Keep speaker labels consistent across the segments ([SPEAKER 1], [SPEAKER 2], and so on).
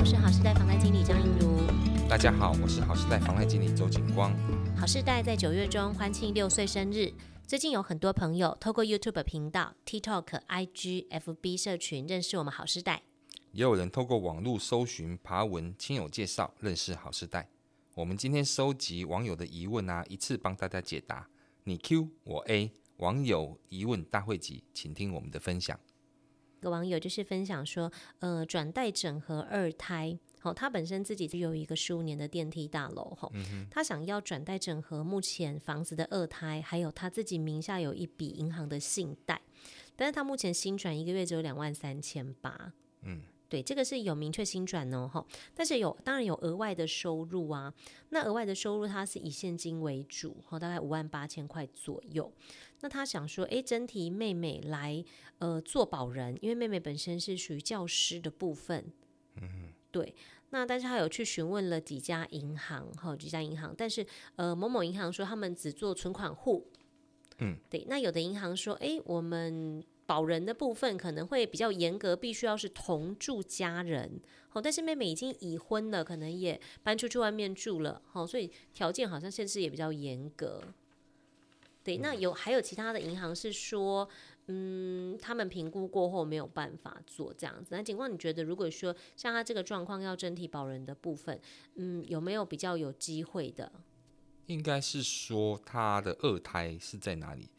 [SPEAKER 1] 我是好时代房贷经理张映如。
[SPEAKER 2] 大家好，我是好时代房贷经理周景光。
[SPEAKER 1] 好时代在九月中欢庆六岁生日，最近有很多朋友透过 YouTube 频道、TikTok、IG、FB 社群认识我们好时代，
[SPEAKER 2] 也有人透过网络搜寻、爬文、亲友介绍认识好时代。我们今天收集网友的疑问啊，一次帮大家解答。你 Q 我 A，网友疑问大会集，请听我们的分享。
[SPEAKER 1] 个网友就是分享说，呃，转贷整合二胎，好、哦，他本身自己就有一个十五年的电梯大楼，吼、哦，嗯、他想要转贷整合目前房子的二胎，还有他自己名下有一笔银行的信贷，但是他目前新转一个月只有两万三千八，嗯。对，这个是有明确薪转哦，哈，但是有当然有额外的收入啊。那额外的收入，它是以现金为主，哈，大概五万八千块左右。那他想说，诶，征提妹妹来呃做保人，因为妹妹本身是属于教师的部分，嗯，对。那但是他有去询问了几家银行，哈，几家银行，但是呃某某银行说他们只做存款户，嗯，对。那有的银行说，诶，我们。保人的部分可能会比较严格，必须要是同住家人。好，但是妹妹已经已婚了，可能也搬出去外面住了。好，所以条件好像限制也比较严格。对，那有还有其他的银行是说，嗯，他们评估过后没有办法做这样子。那警官，你觉得如果说像他这个状况要整体保人的部分，嗯，有没有比较有机会的？
[SPEAKER 2] 应该是说他的二胎是在哪里？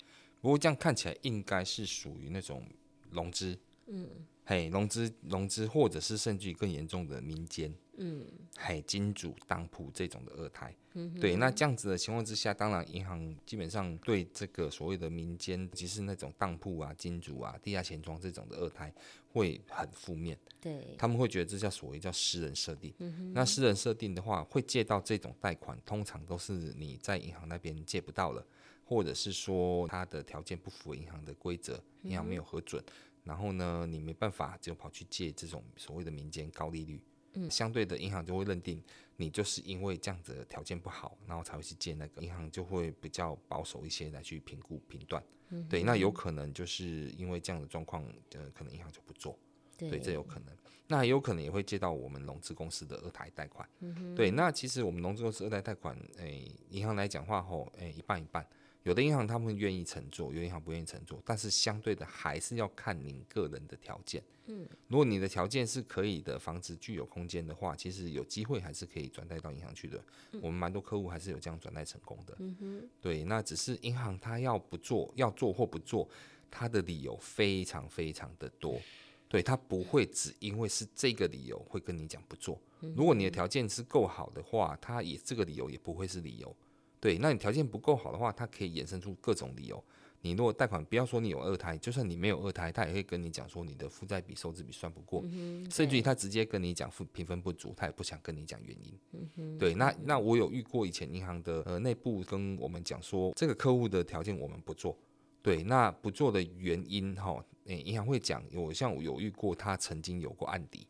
[SPEAKER 2] 不过这样看起来应该是属于那种融资，嗯，嘿，融资融资，或者是甚至于更严重的民间，嗯，嘿，金主当铺这种的二胎，嗯哼，对，那这样子的情况之下，当然银行基本上对这个所谓的民间，即是那种当铺啊、金主啊、地下钱庄这种的二胎，会很负面，对，他们会觉得这叫所谓叫私人设定，嗯哼，那私人设定的话，会借到这种贷款，通常都是你在银行那边借不到了。或者是说他的条件不符合银行的规则，银行没有核准，嗯、然后呢，你没办法就跑去借这种所谓的民间高利率，嗯，相对的银行就会认定你就是因为这样子的条件不好，然后才会去借那个，银行就会比较保守一些来去评估评断，嗯、对，那有可能就是因为这样的状况，呃，可能银行就不做，对，对，这有可能，那也有可能也会借到我们融资公司的二胎贷款，嗯、哼。对，那其实我们融资公司二胎贷款，诶，银行来讲话后，诶，一半一半。有的银行他们愿意承做，有的银行不愿意承做，但是相对的还是要看您个人的条件。嗯，如果你的条件是可以的，房子具有空间的话，其实有机会还是可以转贷到银行去的。嗯、我们蛮多客户还是有这样转贷成功的。嗯哼，对，那只是银行他要不做，要做或不做，他的理由非常非常的多。对，他不会只因为是这个理由会跟你讲不做。如果你的条件是够好的话，他也这个理由也不会是理由。对，那你条件不够好的话，它可以衍生出各种理由。你如果贷款，不要说你有二胎，就算你没有二胎，他也会跟你讲说你的负债比、收支比算不过，嗯、甚至于他直接跟你讲负评分不足，他也不想跟你讲原因。嗯、对，那那我有遇过以前银行的呃内部跟我们讲说，这个客户的条件我们不做。对，那不做的原因哈，诶，银行会讲，我像我有遇过他曾经有过案底。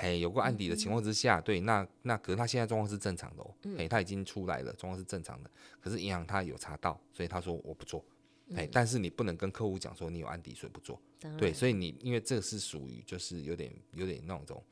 [SPEAKER 2] 嘿，有过案底的情况之下，嗯、对，那那可是他现在状况是正常的哦，嗯、嘿，他已经出来了，状况是正常的。可是银行他有查到，所以他说我不做，嘿，嗯、但是你不能跟客户讲说你有案底，所以不做。对，所以你因为这个是属于就是有点有点那种，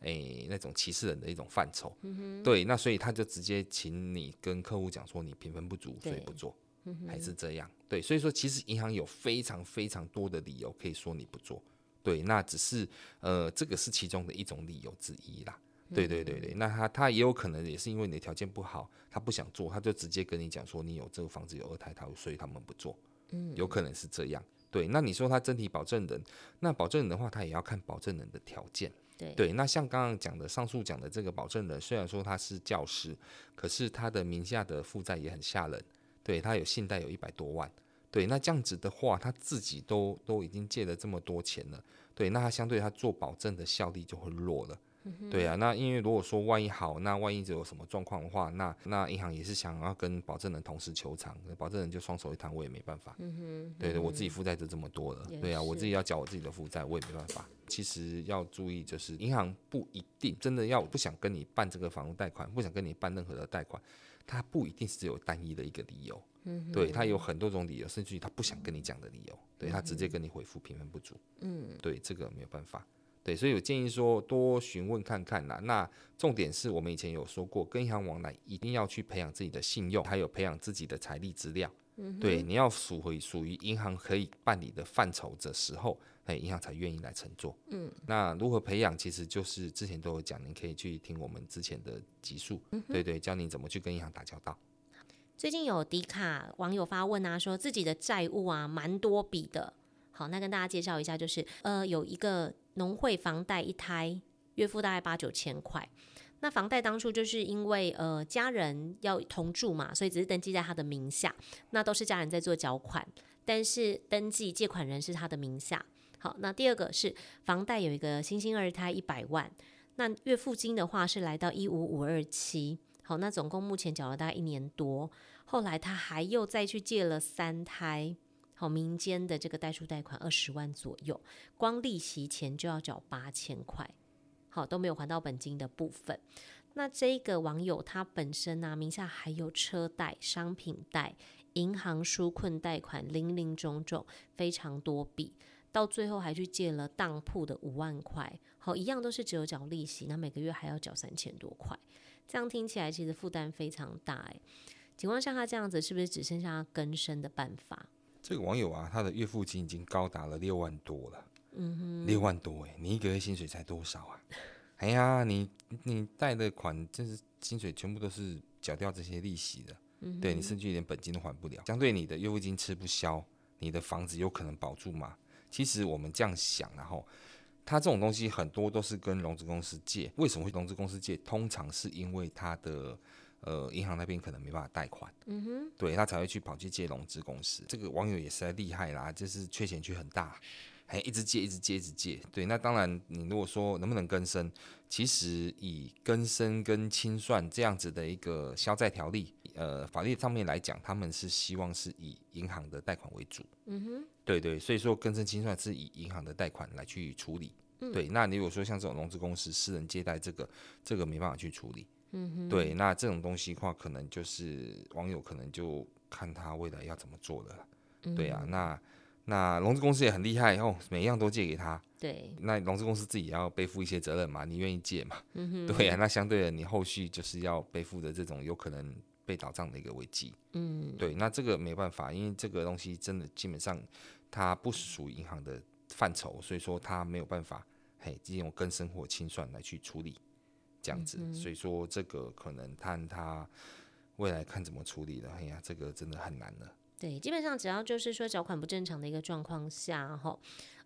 [SPEAKER 2] 诶、欸，那种歧视人的一种范畴。嗯、对，那所以他就直接请你跟客户讲说你评分不足，所以不做，嗯、还是这样。对，所以说其实银行有非常非常多的理由可以说你不做。对，那只是呃，这个是其中的一种理由之一啦。对对对对，那他他也有可能也是因为你的条件不好，他不想做，他就直接跟你讲说你有这个房子有二胎，他所以他们不做。嗯，有可能是这样。对，那你说他真体保证人，那保证人的话，他也要看保证人的条件。对对，那像刚刚讲的上述讲的这个保证人，虽然说他是教师，可是他的名下的负债也很吓人。对，他有信贷有一百多万。对，那这样子的话，他自己都都已经借了这么多钱了，对，那他相对他做保证的效力就会弱了，对啊，那因为如果说万一好，那万一有什么状况的话，那那银行也是想要跟保证人同时求偿，保证人就双手一摊，我也没办法，嗯哼，对对，我自己负债就这么多了，对啊，我自己要缴我自己的负债，我也没办法。其实要注意，就是银行不一定真的要不想跟你办这个房屋贷款，不想跟你办任何的贷款，他不一定是只有单一的一个理由。嗯，对，他有很多种理由，甚至于他不想跟你讲的理由，对，他直接跟你回复评分不足。嗯，对，这个没有办法。对，所以我建议说多询问看看啦。那重点是我们以前有说过，跟银行往来一定要去培养自己的信用，还有培养自己的财力资料。嗯，对，你要属回属于银行可以办理的范畴的时候，哎，银行才愿意来乘坐。嗯，那如何培养，其实就是之前都有讲，你可以去听我们之前的集数，嗯，对对，教你怎么去跟银行打交道。
[SPEAKER 1] 最近有迪卡网友发问啊，说自己的债务啊蛮多笔的。好，那跟大家介绍一下，就是呃有一个农会房贷一胎，月付大概八九千块。那房贷当初就是因为呃家人要同住嘛，所以只是登记在他的名下，那都是家人在做缴款，但是登记借款人是他的名下。好，那第二个是房贷有一个新兴二胎一百万，那月付金的话是来到一五五二七。好，那总共目前缴了大概一年多，后来他还又再去借了三胎。好，民间的这个代数贷款二十万左右，光利息钱就要缴八千块，好，都没有还到本金的部分。那这个网友他本身呢、啊，名下还有车贷、商品贷、银行纾困贷款，林林总总非常多笔，到最后还去借了当铺的五万块，好，一样都是只有缴利息，那每个月还要缴三千多块，这样听起来其实负担非常大哎。情况像他这样子，是不是只剩下更生的办法？
[SPEAKER 2] 这个网友啊，他的月付金已经高达了六万多了，嗯哼，六万多哎，你一个月薪水才多少啊？哎呀，你你贷的款，就是薪水全部都是缴掉这些利息的，嗯、对你甚至连本金都还不了，相对你的月付金吃不消，你的房子有可能保住吗？其实我们这样想，然后他这种东西很多都是跟融资公司借，为什么会融资公司借？通常是因为他的。呃，银行那边可能没办法贷款，嗯哼，对，他才会去跑去借融资公司。这个网友也实在厉害啦，就是缺钱缺很大，还一直借，一直借，一直借。对，那当然，你如果说能不能更生，其实以更生跟清算这样子的一个消债条例，呃，法律上面来讲，他们是希望是以银行的贷款为主，嗯哼，对对，所以说更生清算是以银行的贷款来去处理，嗯，对。那你如果说像这种融资公司、私人借贷，这个这个没办法去处理。嗯哼，对，那这种东西的话，可能就是网友可能就看他未来要怎么做了。嗯、对啊，那那融资公司也很厉害哦，每一样都借给他。对，那融资公司自己也要背负一些责任嘛，你愿意借嘛？嗯哼，对啊，那相对的，你后续就是要背负的这种有可能被倒账的一个危机。嗯，对，那这个没办法，因为这个东西真的基本上它不属于银行的范畴，所以说它没有办法嘿，这种跟生活清算来去处理。这样子，所以说这个可能看他未来看怎么处理了。哎呀，这个真的很难了。
[SPEAKER 1] 对，基本上只要就是说缴款不正常的一个状况下，哈，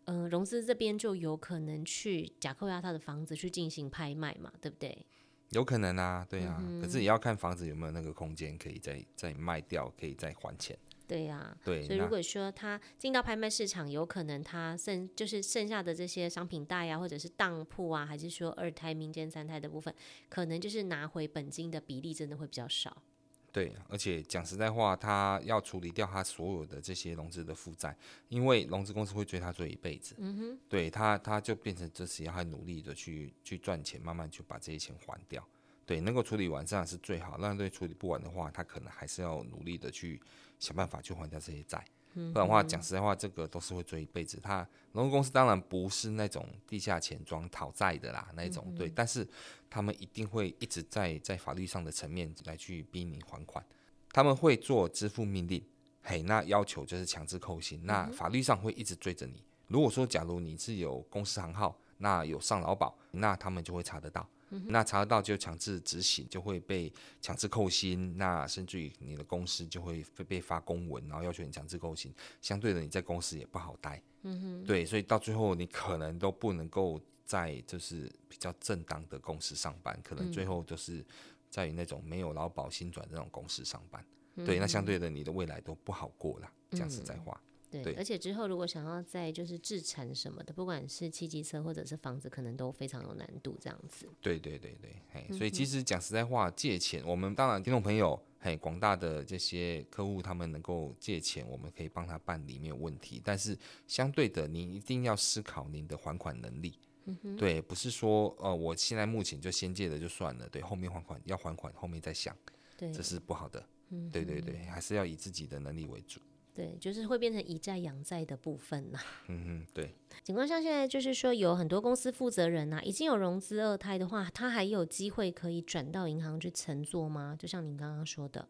[SPEAKER 1] 呃，融资这边就有可能去假扣押他的房子去进行拍卖嘛，对不对？
[SPEAKER 2] 有可能啊，对啊，嗯、可是也要看房子有没有那个空间可以再再卖掉，可以再还钱。
[SPEAKER 1] 对呀、啊，对，所以如果说他进到拍卖市场，有可能他剩就是剩下的这些商品贷啊，或者是当铺啊，还是说二胎、民间三胎的部分，可能就是拿回本金的比例真的会比较少。
[SPEAKER 2] 对，而且讲实在话，他要处理掉他所有的这些融资的负债，因为融资公司会追他追一辈子。嗯哼，对他，他就变成这是要很努力的去去赚钱，慢慢去把这些钱还掉。对，能够处理完这样是最好。那对处理不完的话，他可能还是要努力的去。想办法去还掉这些债，不然的话，讲实在话，这个都是会追一辈子。他融资公司当然不是那种地下钱庄讨债的啦，那一种对，但是他们一定会一直在在法律上的层面来去逼你还款。他们会做支付命令，嘿，那要求就是强制扣薪，那法律上会一直追着你。如果说假如你是有公司行号，那有上劳保，那他们就会查得到。那查得到就强制执行，就会被强制扣薪。那甚至于你的公司就会被被发公文，然后要求你强制扣薪。相对的，你在公司也不好待。嗯哼，对，所以到最后你可能都不能够在就是比较正当的公司上班，可能最后就是在于那种没有劳保薪转这种公司上班。对，那相对的你的未来都不好过了。讲实在话。
[SPEAKER 1] 对，对，而且之后如果想要再就是置产什么的，不管是汽机车或者是房子，可能都非常有难度。这样子。对
[SPEAKER 2] 对对对，哎，所以其实讲实在话，借钱，我们当然听众朋友，嘿，广大的这些客户，他们能够借钱，我们可以帮他办理，没有问题。但是相对的，您一定要思考您的还款能力。嗯、对，不是说呃，我现在目前就先借了就算了，对，后面还款要还款，后面再想，对，这是不好的。嗯，对对对，还是要以自己的能力为主。
[SPEAKER 1] 对，就是会变成以债养债的部分呐、啊。
[SPEAKER 2] 嗯嗯，对。
[SPEAKER 1] 情况像现在就是说，有很多公司负责人呐、啊，已经有融资二胎的话，他还有机会可以转到银行去乘坐吗？就像您刚刚说的。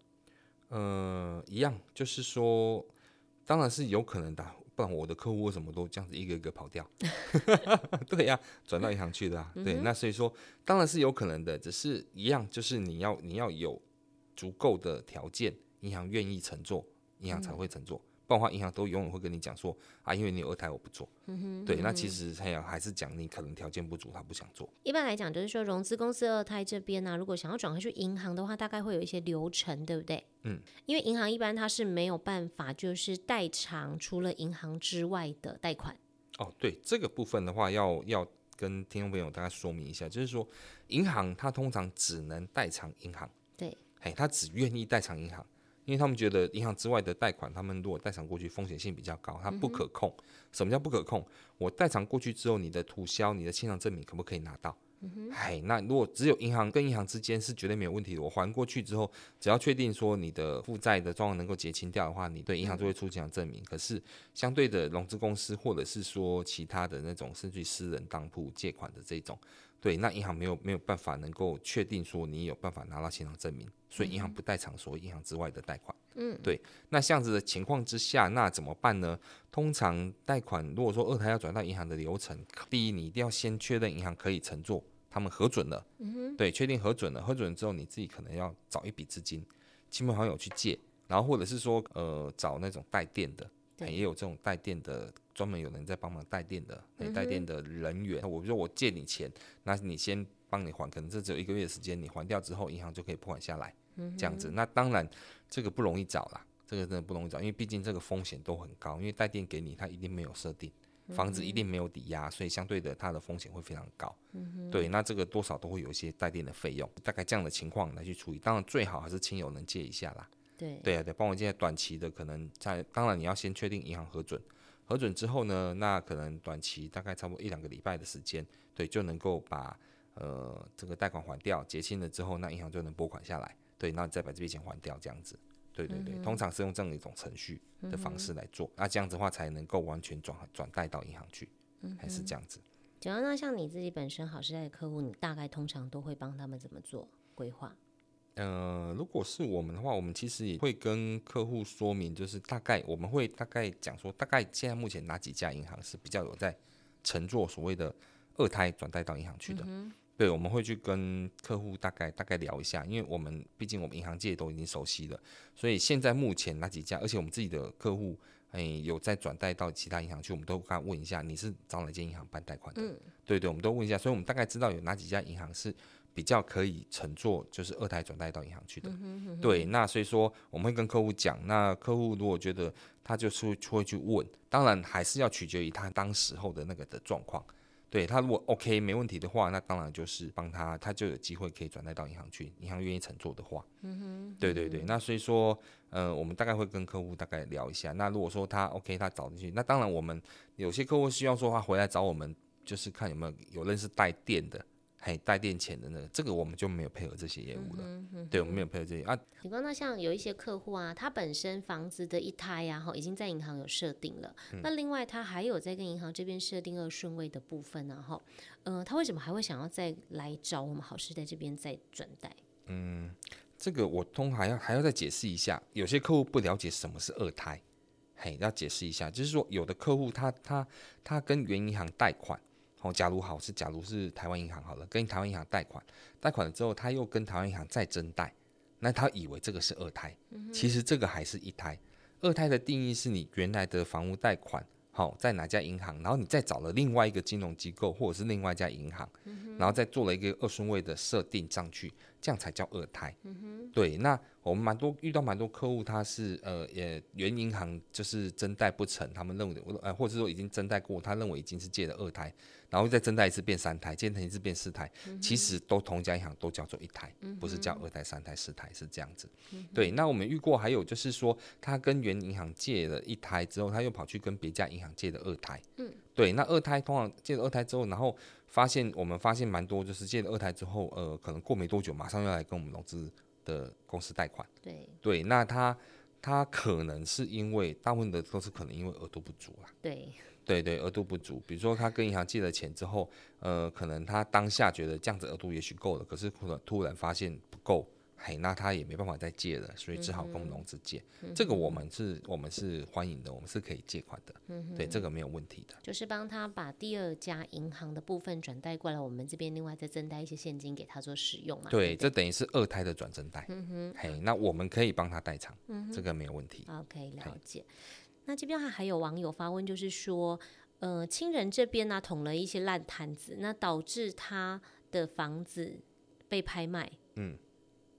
[SPEAKER 2] 呃，一样，就是说，当然是有可能的，不然我的客户为什么都这样子一个一个跑掉？对呀、啊，转到银行去的啊。对，那所以说，当然是有可能的，只是一样，就是你要你要有足够的条件，银行愿意承做，银行才会承做。不然的话，银行都永远会跟你讲说啊，因为你有二胎，我不做。嗯哼，对，那其实还要还是讲你可能条件不足，他不想做。
[SPEAKER 1] 一般来讲，就是说融资公司二胎这边呢、啊，如果想要转回去银行的话，大概会有一些流程，对不对？
[SPEAKER 2] 嗯，
[SPEAKER 1] 因为银行一般它是没有办法，就是代偿除了银行之外的贷款。
[SPEAKER 2] 哦，对，这个部分的话要，要要跟听众朋友大家说明一下，就是说银行它通常只能代偿银行。
[SPEAKER 1] 对，
[SPEAKER 2] 哎，它只愿意代偿银行。因为他们觉得银行之外的贷款，他们如果代偿过去风险性比较高，它不可控。嗯、什么叫不可控？我代偿过去之后，你的涂销、你的清偿证明可不可以拿到？哎、嗯，那如果只有银行跟银行之间是绝对没有问题的，我还过去之后，只要确定说你的负债的状况能够结清掉的话，你对银行就会出清偿证明。嗯、可是相对的融资公司或者是说其他的那种甚至私人当铺借款的这种。对，那银行没有没有办法能够确定说你有办法拿到现场证明，所以银行不代偿所谓银行之外的贷款。
[SPEAKER 1] 嗯，
[SPEAKER 2] 对。那这样子的情况之下，那怎么办呢？通常贷款如果说二胎要转到银行的流程，第一你一定要先确认银行可以乘坐，他们核准了。嗯哼。对，确定核准了，核准了之后你自己可能要找一笔资金，亲朋好友去借，然后或者是说呃找那种代垫的。也有这种带电的，专门有人在帮忙带电的，带电的人员。我说我借你钱，那你先帮你还，可能这只有一个月的时间，你还掉之后，银行就可以拨款下来，这样子。那当然这个不容易找啦，这个真的不容易找，因为毕竟这个风险都很高，因为带电给你，它一定没有设定，房子一定没有抵押，所以相对的它的风险会非常高。对，那这个多少都会有一些带电的费用，大概这样的情况来去处理。当然最好还是亲友能借一下啦。
[SPEAKER 1] 对
[SPEAKER 2] 对啊，对，帮我现在短期的可能在，当然你要先确定银行核准，核准之后呢，那可能短期大概差不多一两个礼拜的时间，对，就能够把呃这个贷款还掉，结清了之后，那银行就能拨款下来，对，那你再把这笔钱还掉，这样子，对对对，嗯、通常是用这样的一种程序的方式来做，嗯、那这样子的话才能够完全转转贷到银行去，嗯、还是这样子。
[SPEAKER 1] 假如那像你自己本身好事贷的客户，你大概通常都会帮他们怎么做规划？
[SPEAKER 2] 呃，如果是我们的话，我们其实也会跟客户说明，就是大概我们会大概讲说，大概现在目前哪几家银行是比较有在乘坐所谓的二胎转贷到银行去的。嗯、对，我们会去跟客户大概大概聊一下，因为我们毕竟我们银行界都已经熟悉了，所以现在目前哪几家，而且我们自己的客户哎有在转贷到其他银行去，我们都刚问一下，你是找哪间银行办贷款的？嗯、对对，我们都问一下，所以我们大概知道有哪几家银行是。比较可以乘坐，就是二胎转贷到银行去的，对。那所以说我们会跟客户讲，那客户如果觉得他就是会去问，当然还是要取决于他当时候的那个的状况。对，他如果 OK 没问题的话，那当然就是帮他，他就有机会可以转贷到银行去，银行愿意乘坐的话。嗯哼，对对对。那所以说，呃，我们大概会跟客户大概聊一下。那如果说他 OK，他找进去，那当然我们有些客户希望说他回来找我们，就是看有没有有认识带电的。还带电钱的那个，这个我们就没有配合这些业务了。嗯嗯、对，我们没有配合这些啊。
[SPEAKER 1] 比方那像有一些客户啊，他本身房子的一胎呀，哈，已经在银行有设定了。嗯、那另外他还有在跟银行这边设定二顺位的部分呢，哈，呃，他为什么还会想要再来找我们好事贷这边再转贷？
[SPEAKER 2] 嗯，这个我通还要还要再解释一下，有些客户不了解什么是二胎，嘿，要解释一下，就是说有的客户他他他跟原银行贷款。哦，假如好是，假如是台湾银行好了，跟台湾银行贷款，贷款了之后，他又跟台湾银行再增贷，那他以为这个是二胎，其实这个还是一胎。二胎的定义是你原来的房屋贷款，好，在哪家银行，然后你再找了另外一个金融机构或者是另外一家银行，然后再做了一个二顺位的设定上去，这样才叫二胎。对，那我们蛮多遇到蛮多客户，他是呃也原银行就是增贷不成，他们认为呃或者说已经增贷过，他认为已经是借了二胎。然后再增贷一次变三胎，借成一次变四胎，嗯、其实都同家银行都叫做一胎，不是叫二胎、三胎、四胎，是这样子。嗯、对，那我们遇过还有就是说，他跟原银行借了一胎之后，他又跑去跟别家银行借了二胎。嗯、对，那二胎通常借了二胎之后，然后发现我们发现蛮多，就是借了二胎之后，呃，可能过没多久，马上要来跟我们融资的公司贷款。对，对，那他他可能是因为大部分的都是可能因为额度不足啊。
[SPEAKER 1] 对
[SPEAKER 2] 对对，额度不足。比如说他跟银行借了钱之后，呃，可能他当下觉得这样子额度也许够了，可是突然突然发现不够。嘿，那他也没办法再借了，所以只好跟融资借。嗯、这个我们是，我们是欢迎的，我们是可以借款的。嗯，对，这个没有问题的。
[SPEAKER 1] 就是帮他把第二家银行的部分转贷过来，我们这边另外再增贷一些现金给他做使用嘛。
[SPEAKER 2] 对，对这等于是二胎的转增贷。嗯哼，嘿，那我们可以帮他代偿，嗯，这个没有问题。
[SPEAKER 1] OK，了解。那这边还还有网友发问，就是说，呃，亲人这边呢、啊、捅了一些烂摊子，那导致他的房子被拍卖。嗯。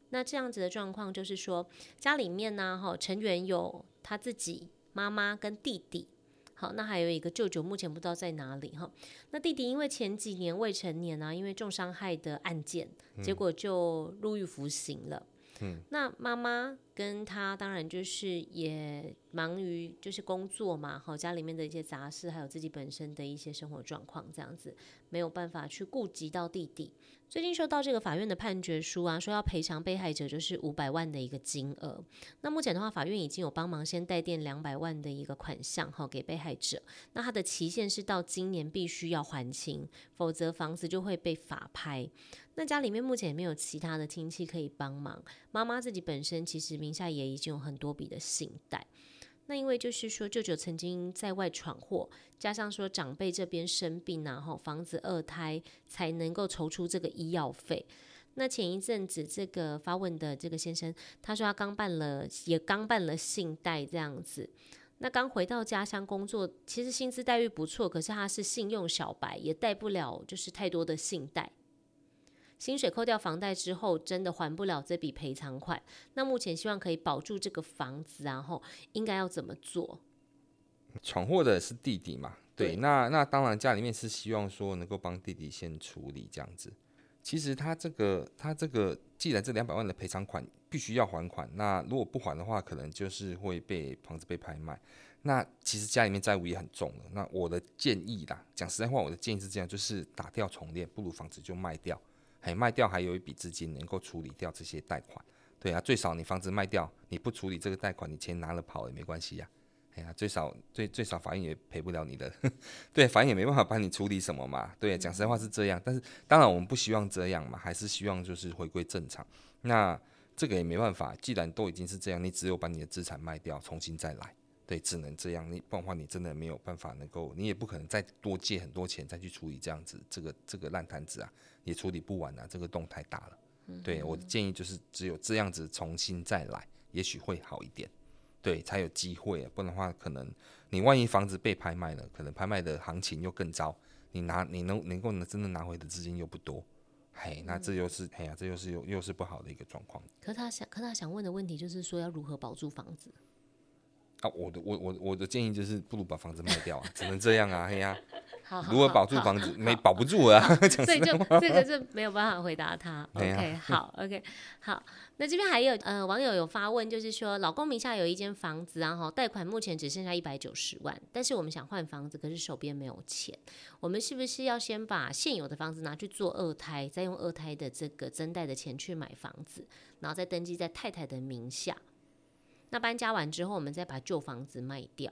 [SPEAKER 1] 那这样子的状况就是说，家里面呢，哈，成员有他自己妈妈跟弟弟，好，那还有一个舅舅，目前不知道在哪里哈。那弟弟因为前几年未成年啊，因为重伤害的案件，结果就入狱服刑了。嗯，那妈妈跟他当然就是也忙于就是工作嘛，好，家里面的一些杂事，还有自己本身的一些生活状况，这样子没有办法去顾及到弟弟。最近收到这个法院的判决书啊，说要赔偿被害者就是五百万的一个金额。那目前的话，法院已经有帮忙先代垫两百万的一个款项哈，给被害者。那他的期限是到今年必须要还清，否则房子就会被法拍。那家里面目前也没有其他的亲戚可以帮忙，妈妈自己本身其实名下也已经有很多笔的信贷。那因为就是说，舅舅曾经在外闯祸，加上说长辈这边生病，然后房子二胎才能够筹出这个医药费。那前一阵子这个发问的这个先生，他说他刚办了，也刚办了信贷这样子。那刚回到家乡工作，其实薪资待遇不错，可是他是信用小白，也贷不了就是太多的信贷。薪水扣掉房贷之后，真的还不了这笔赔偿款。那目前希望可以保住这个房子，然后应该要怎么做？
[SPEAKER 2] 闯祸的是弟弟嘛？对，对那那当然家里面是希望说能够帮弟弟先处理这样子。其实他这个他这个，既然这两百万的赔偿款必须要还款，那如果不还的话，可能就是会被房子被拍卖。那其实家里面债务也很重了。那我的建议啦，讲实在话，我的建议是这样，就是打掉重练，不如房子就卖掉。还卖掉，还有一笔资金能够处理掉这些贷款，对啊，最少你房子卖掉，你不处理这个贷款，你钱拿了跑也没关系呀，哎呀，最少最最少法院也赔不了你的，对，法院也没办法帮你处理什么嘛，对，讲实话是这样，但是当然我们不希望这样嘛，还是希望就是回归正常，那这个也没办法，既然都已经是这样，你只有把你的资产卖掉，重新再来。对，只能这样。你不然的话，你真的没有办法能够，你也不可能再多借很多钱再去处理这样子这个这个烂摊子啊，也处理不完啊。这个洞太大了。嗯、对，我的建议就是只有这样子重新再来，也许会好一点。对，才有机会。啊不然的话，可能你万一房子被拍卖了，可能拍卖的行情又更糟，你拿你能能够能真的拿回的资金又不多。嘿，那这又是嘿呀，这又是又又是不好的一个状况。
[SPEAKER 1] 可他想，可他想问的问题就是说，要如何保住房子？
[SPEAKER 2] 啊，我的我我我的建议就是，不如把房子卖掉啊，只能这样啊，嘿呀、
[SPEAKER 1] 啊，
[SPEAKER 2] 如何保住房子，没保不住啊，
[SPEAKER 1] 所以就这个是没有办法回答他。OK，好，OK，好，那这边还有呃网友有发问，就是说老公名下有一间房子，然后贷款目前只剩下一百九十万，但是我们想换房子，可是手边没有钱，我们是不是要先把现有的房子拿去做二胎，再用二胎的这个增贷的钱去买房子，然后再登记在太太的名下？那搬家完之后，我们再把旧房子卖掉。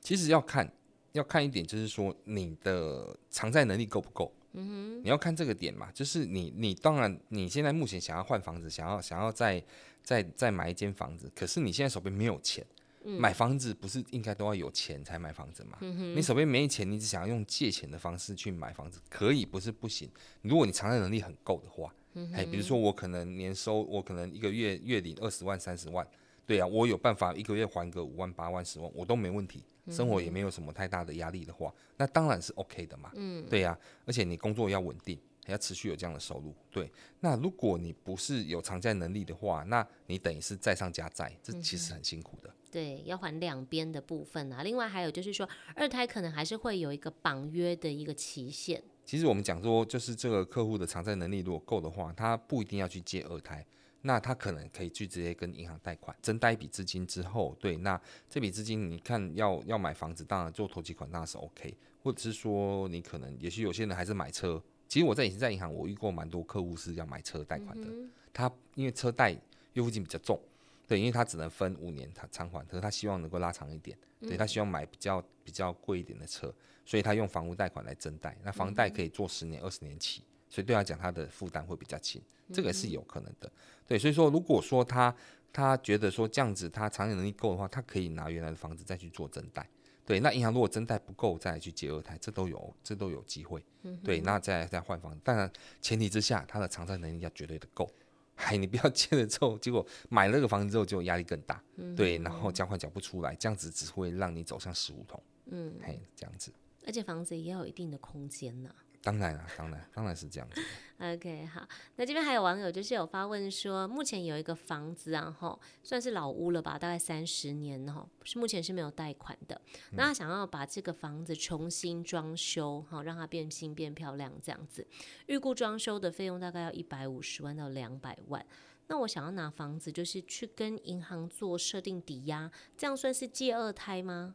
[SPEAKER 2] 其实要看，要看一点，就是说你的偿债能力够不够。嗯哼，你要看这个点嘛，就是你，你当然你现在目前想要换房子，想要想要再再再买一间房子，可是你现在手边没有钱。嗯，买房子不是应该都要有钱才买房子吗？嗯哼，你手边没钱，你只想要用借钱的方式去买房子，可以不是不行。如果你偿债能力很够的话，嗯，比如说我可能年收，我可能一个月月领二十万、三十万。对啊，我有办法一个月还个五万、八万、十万，我都没问题，生活也没有什么太大的压力的话，那当然是 OK 的嘛。嗯，对呀、啊，而且你工作要稳定，还要持续有这样的收入。对，那如果你不是有偿债能力的话，那你等于是债上加债，这其实很辛苦的。嗯、
[SPEAKER 1] 对，要还两边的部分啊。另外还有就是说，二胎可能还是会有一个绑约的一个期限。
[SPEAKER 2] 其实我们讲说，就是这个客户的偿债能力如果够的话，他不一定要去借二胎。那他可能可以去直接跟银行贷款，增贷一笔资金之后，对，那这笔资金你看要要买房子，当然做投机款当然是 OK，或者是说你可能也许有些人还是买车，其实我在以前在银行我遇过蛮多客户是要买车贷款的，他因为车贷月付金比较重，对，因为他只能分五年他偿还，可是他希望能够拉长一点，对他希望买比较比较贵一点的车，所以他用房屋贷款来增贷，那房贷可以做十年、二十年期，所以对他讲他的负担会比较轻，这个是有可能的。对，所以说如果说他他觉得说这样子他偿还能力够的话，他可以拿原来的房子再去做增贷。对，那银行如果增贷不够，再来去借二胎，这都有，这都有机会。对，那再再换房子，当然前提之下，他的偿债能力要绝对的够。哎，你不要借了之后，结果买了个房子之后，就压力更大。对，然后交款缴不出来，这样子只会让你走向死胡同。嗯，嘿，这样子。
[SPEAKER 1] 而且房子也要有一定的空间呐。
[SPEAKER 2] 当然了，当然，当然是这样子。
[SPEAKER 1] OK，好，那这边还有网友就是有发问说，目前有一个房子啊，吼，算是老屋了吧，大概三十年哈，是目前是没有贷款的。嗯、那他想要把这个房子重新装修，哈，让它变新变漂亮这样子，预估装修的费用大概要一百五十万到两百万。那我想要拿房子，就是去跟银行做设定抵押，这样算是借二胎吗？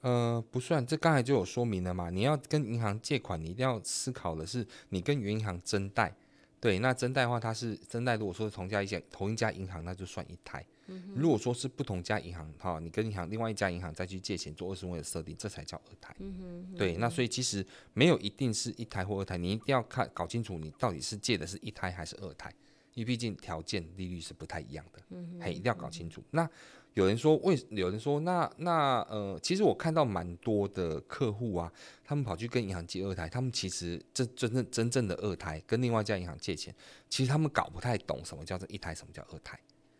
[SPEAKER 2] 呃，不算，这刚才就有说明了嘛。你要跟银行借款，你一定要思考的是，你跟原银行增贷，对，那增贷的话，它是增贷。如果说是同一家一家同一家银行，那就算一台。嗯、如果说是不同家银行，哈，你跟银行另外一家银行再去借钱做二十万的设定，这才叫二胎。嗯哼嗯哼对，那所以其实没有一定是一胎或二胎，你一定要看搞清楚，你到底是借的是一胎还是二胎，因为毕竟条件利率是不太一样的。嘿，一定要搞清楚。那有人说为，有人说，那那呃，其实我看到蛮多的客户啊，他们跑去跟银行借二胎，他们其实这真正真正的二胎跟另外一家银行借钱，其实他们搞不太懂什么叫做一胎，什么叫二胎，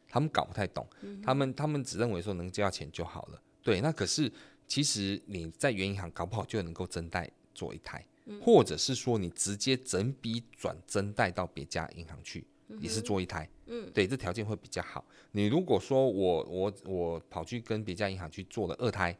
[SPEAKER 2] 他们搞不太懂，他们他们只认为说能借到钱就好了，对，那可是其实你在原银行搞不好就能够增贷做一胎，或者是说你直接整笔转增贷到别家银行去。也是做一胎，嗯，对，这条件会比较好。你如果说我我我跑去跟别家银行去做了二胎，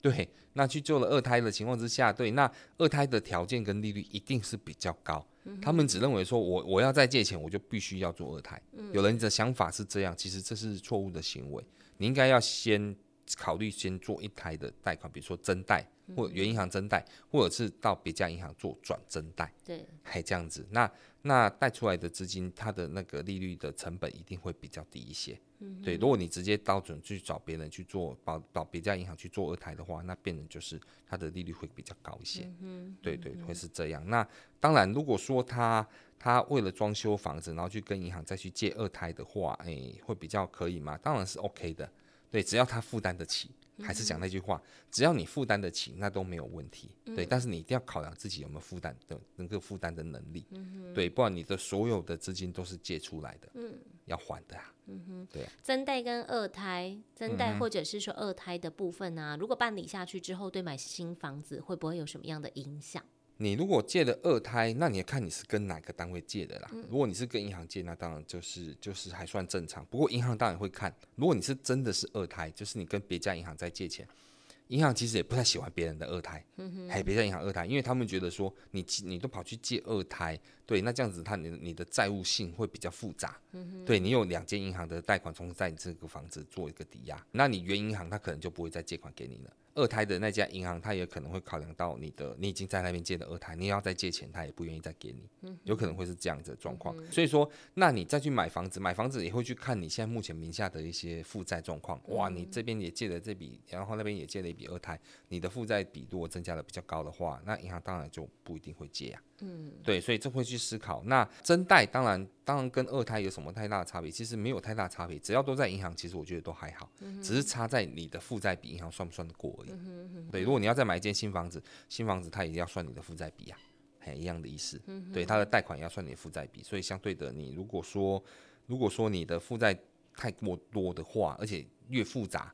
[SPEAKER 2] 对，那去做了二胎的情况之下，对，那二胎的条件跟利率一定是比较高。嗯、他们只认为说我我要再借钱，我就必须要做二胎。嗯、有人的想法是这样，其实这是错误的行为。你应该要先考虑先做一胎的贷款，比如说增贷。或原银行增贷，或者是到别家银行做转增贷，对，还这样子，那那贷出来的资金，它的那个利率的成本一定会比较低一些。嗯、对，如果你直接到准去找别人去做，保保别家银行去做二胎的话，那变成就是它的利率会比较高一些。嗯对对，会是这样。那当然，如果说他他为了装修房子，然后去跟银行再去借二胎的话，哎、欸，会比较可以吗？当然是 OK 的。对，只要他负担得起。还是讲那句话，只要你负担得起，那都没有问题。对，但是你一定要考量自己有没有负担的，能够负担的能力。对，不然你的所有的资金都是借出来的，要还的啊。对。
[SPEAKER 1] 增贷跟二胎，增贷或者是说二胎的部分啊，如果办理下去之后，对买新房子会不会有什么样的影响？
[SPEAKER 2] 你如果借了二胎，那你要看你是跟哪个单位借的啦。如果你是跟银行借，那当然就是就是还算正常。不过银行当然会看，如果你是真的是二胎，就是你跟别家银行在借钱，银行其实也不太喜欢别人的二胎，还别家银行二胎，因为他们觉得说你你都跑去借二胎，对，那这样子他你你的债务性会比较复杂，对你有两间银行的贷款同时在你这个房子做一个抵押，那你原银行他可能就不会再借款给你了。二胎的那家银行，他也可能会考量到你的，你已经在那边借的二胎，你要再借钱，他也不愿意再给你，有可能会是这样子的状况。所以说，那你再去买房子，买房子也会去看你现在目前名下的一些负债状况。哇，你这边也借了这笔，然后那边也借了一笔二胎，你的负债比如果增加的比较高的话，那银行当然就不一定会借啊。嗯，对，所以这会去思考。那增贷当然，当然跟二胎有什么太大的差别？其实没有太大差别，只要都在银行，其实我觉得都还好，嗯、只是差在你的负债比银行算不算得过而已。嗯、哼哼对，如果你要再买一间新房子，新房子它也要算你的负债比啊，很一样的意思。嗯、对，它的贷款也要算你的负债比，所以相对的，你如果说如果说你的负债太过多的话，而且越复杂，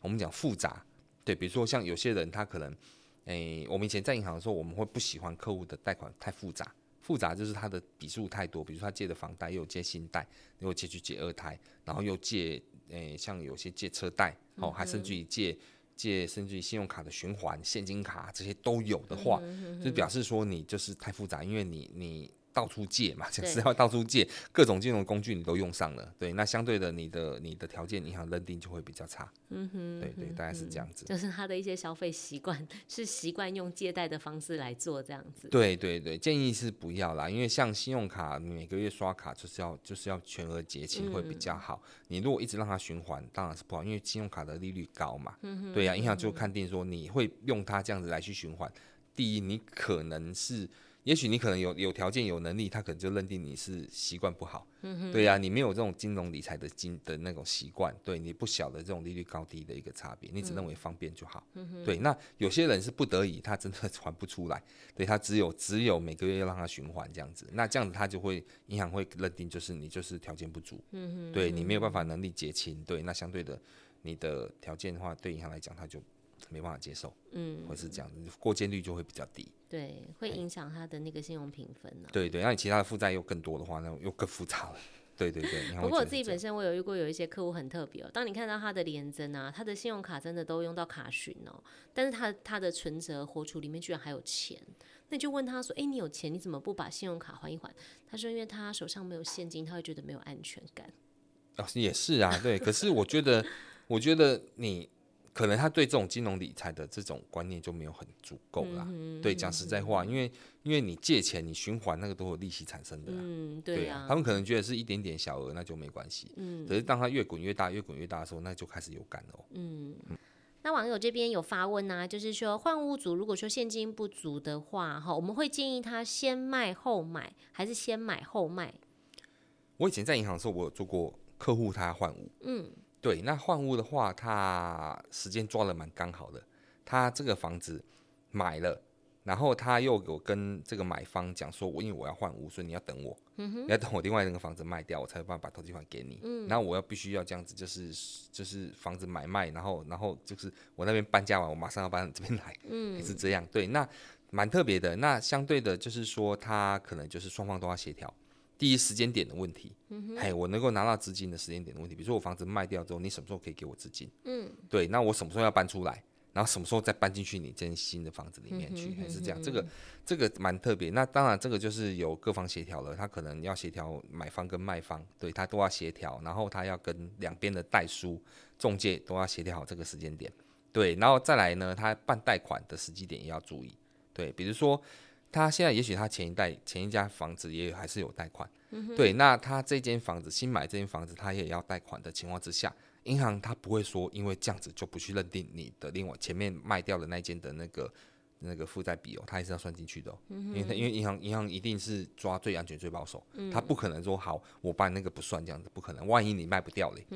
[SPEAKER 2] 我们讲复杂，对，比如说像有些人他可能。诶、欸，我们以前在银行的时候，我们会不喜欢客户的贷款太复杂，复杂就是他的笔数太多，比如说他借的房贷又有借新贷，又借去借二胎，然后又借，诶、欸，像有些借车贷，哦，还甚至于借借甚至于信用卡的循环、现金卡这些都有的话，就表示说你就是太复杂，因为你你到处借嘛，就是要到处借，各种金融工具你都用上了，对，那相对的你的你的条件银行认定就会比较差，嗯哼，对对，大概是这样子，
[SPEAKER 1] 就是他的一些消费习惯是习惯用借贷的方式来做这样子，
[SPEAKER 2] 对对对，建议是不要啦，因为像信用卡每个月刷卡就是要就是要全额结清会比较好，嗯、你如果一直让它循环当然是不好，因为信用卡的利率高嘛，嗯哼，对呀、啊，银行就看定说你会用它这样子来去循环，第一你可能是。也许你可能有有条件有能力，他可能就认定你是习惯不好，嗯、对呀、啊，你没有这种金融理财的金的那种习惯，对你不晓得这种利率高低的一个差别，你只认为方便就好，嗯、对。那有些人是不得已，他真的 还不出来，对他只有只有每个月要让他循环这样子，那这样子他就会银行会认定就是你就是条件不足，嗯、对你没有办法能力结清，对，那相对的你的条件的话，对银行来讲他就。没办法接受，嗯，会是这样子，过件率就会比较低，
[SPEAKER 1] 对，会影响他的那个信用评分呢、啊。
[SPEAKER 2] 对对，那你其他的负债又更多的话，那又更复杂了。对对对。
[SPEAKER 1] 不过我自己本身我有遇过有一些客户很特别哦，当你看到他的连征啊，他的信用卡真的都用到卡寻哦，但是他他的存折活储里面居然还有钱，那你就问他说，哎，你有钱，你怎么不把信用卡还一还？他说，因为他手上没有现金，他会觉得没有安全感。
[SPEAKER 2] 哦，也是啊，对。可是我觉得，我觉得你。可能他对这种金融理财的这种观念就没有很足够啦。嗯、对，讲实在话，因为因为你借钱，你循环那个都有利息产生的。嗯，对啊。对啊，他们可能觉得是一点点小额，那就没关系。嗯。可是当他越滚越大，越滚越大的时候，那就开始有感了。嗯。嗯，
[SPEAKER 1] 那网友这边有发问啊，就是说换屋族如果说现金不足的话，哈，我们会建议他先卖后买，还是先买后卖？
[SPEAKER 2] 我以前在银行的时候，我有做过客户他换屋。嗯。对，那换屋的话，他时间抓的蛮刚好的。他这个房子买了，然后他又有跟这个买方讲说，我因为我要换屋，所以你要等我，嗯、你要等我另外那个房子卖掉，我才有办法把投期款给你。嗯，然后我要必须要这样子，就是就是房子买卖，然后然后就是我那边搬家完，我马上要搬到这边来，嗯，也是这样。对，那蛮特别的。那相对的，就是说他可能就是双方都要协调。第一时间点的问题，嗯，嘿，我能够拿到资金的时间点的问题，比如说我房子卖掉之后，你什么时候可以给我资金？嗯，对，那我什么时候要搬出来，然后什么时候再搬进去你这间新的房子里面去，还是这样？这个这个蛮特别。那当然，这个就是有各方协调了，他可能要协调买方跟卖方，对他都要协调，然后他要跟两边的代书中介都要协调好这个时间点，对，然后再来呢，他办贷款的时机点也要注意，对，比如说。他现在也许他前一代前一家房子也还是有贷款，嗯、对，那他这间房子新买这间房子他也要贷款的情况之下，银行他不会说因为这样子就不去认定你的另外前面卖掉的那间的那个那个负债比哦，他还是要算进去的、哦，嗯、因为他因为银行银行一定是抓最安全最保守，嗯、他不可能说好我把那个不算这样子，不可能，万一你卖不掉嘞，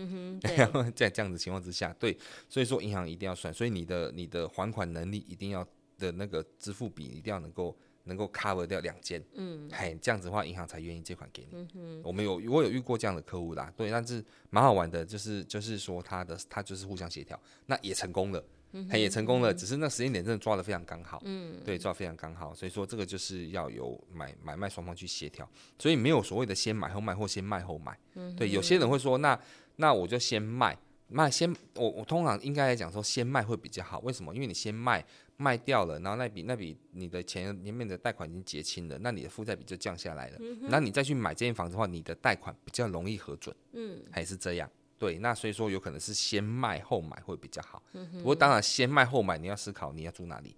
[SPEAKER 2] 然后 在这样子情况之下，对，所以说银行一定要算，所以你的你的还款能力一定要的那个支付比一定要能够。能够 cover 掉两间，嗯，嘿，这样子的话，银行才愿意借款给你。嗯、哼。我们有我有遇过这样的客户啦，对，但是蛮好玩的，就是就是说他的他就是互相协调，那也成功了，嘿，也成功了，嗯、只是那时间点真的抓的非常刚好，嗯，对，抓得非常刚好，所以说这个就是要有买买卖双方去协调，所以没有所谓的先买后卖或先卖后买，嗯、对，有些人会说，那那我就先卖卖先，我我通常应该来讲说先卖会比较好，为什么？因为你先卖。卖掉了，然后那笔那笔你的钱里面的贷款已经结清了，那你的负债比就降下来了。那、你再去买这间房子的话，你的贷款比较容易核准。嗯，还是这样。对，那所以说有可能是先卖后买会比较好。嗯、哼不过当然先卖后买你要思考你要住哪里。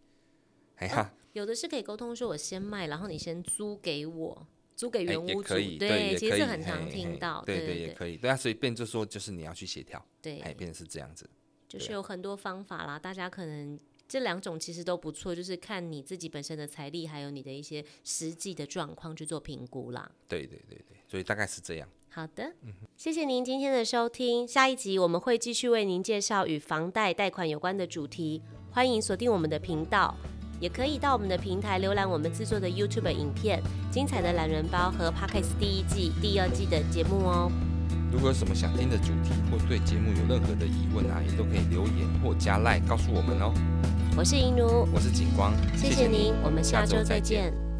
[SPEAKER 2] 哎呀、啊，
[SPEAKER 1] 有的是可以沟通说，我先卖，然后你先租给我，租给原屋主。
[SPEAKER 2] 也可以，
[SPEAKER 1] 对，
[SPEAKER 2] 对
[SPEAKER 1] 其实很常听到。
[SPEAKER 2] 对对，也可以。对啊，所以变就说就是你要去协调。
[SPEAKER 1] 对，
[SPEAKER 2] 哎，变成是这样子。
[SPEAKER 1] 就是有很多方法啦，大家可能。这两种其实都不错，就是看你自己本身的财力，还有你的一些实际的状况去做评估啦。
[SPEAKER 2] 对对对对，所以大概是这样。
[SPEAKER 1] 好的，嗯、谢谢您今天的收听。下一集我们会继续为您介绍与房贷贷款有关的主题，欢迎锁定我们的频道，也可以到我们的平台浏览我们制作的 YouTube 影片、精彩的懒人包和 Podcast 第一季、第二季的节目哦。
[SPEAKER 2] 如果有什么想听的主题，或对节目有任何的疑问啊，也都可以留言或加赖告诉我们哦。
[SPEAKER 1] 我是银奴，
[SPEAKER 2] 我是景光，
[SPEAKER 1] 谢谢您，我们下周再见。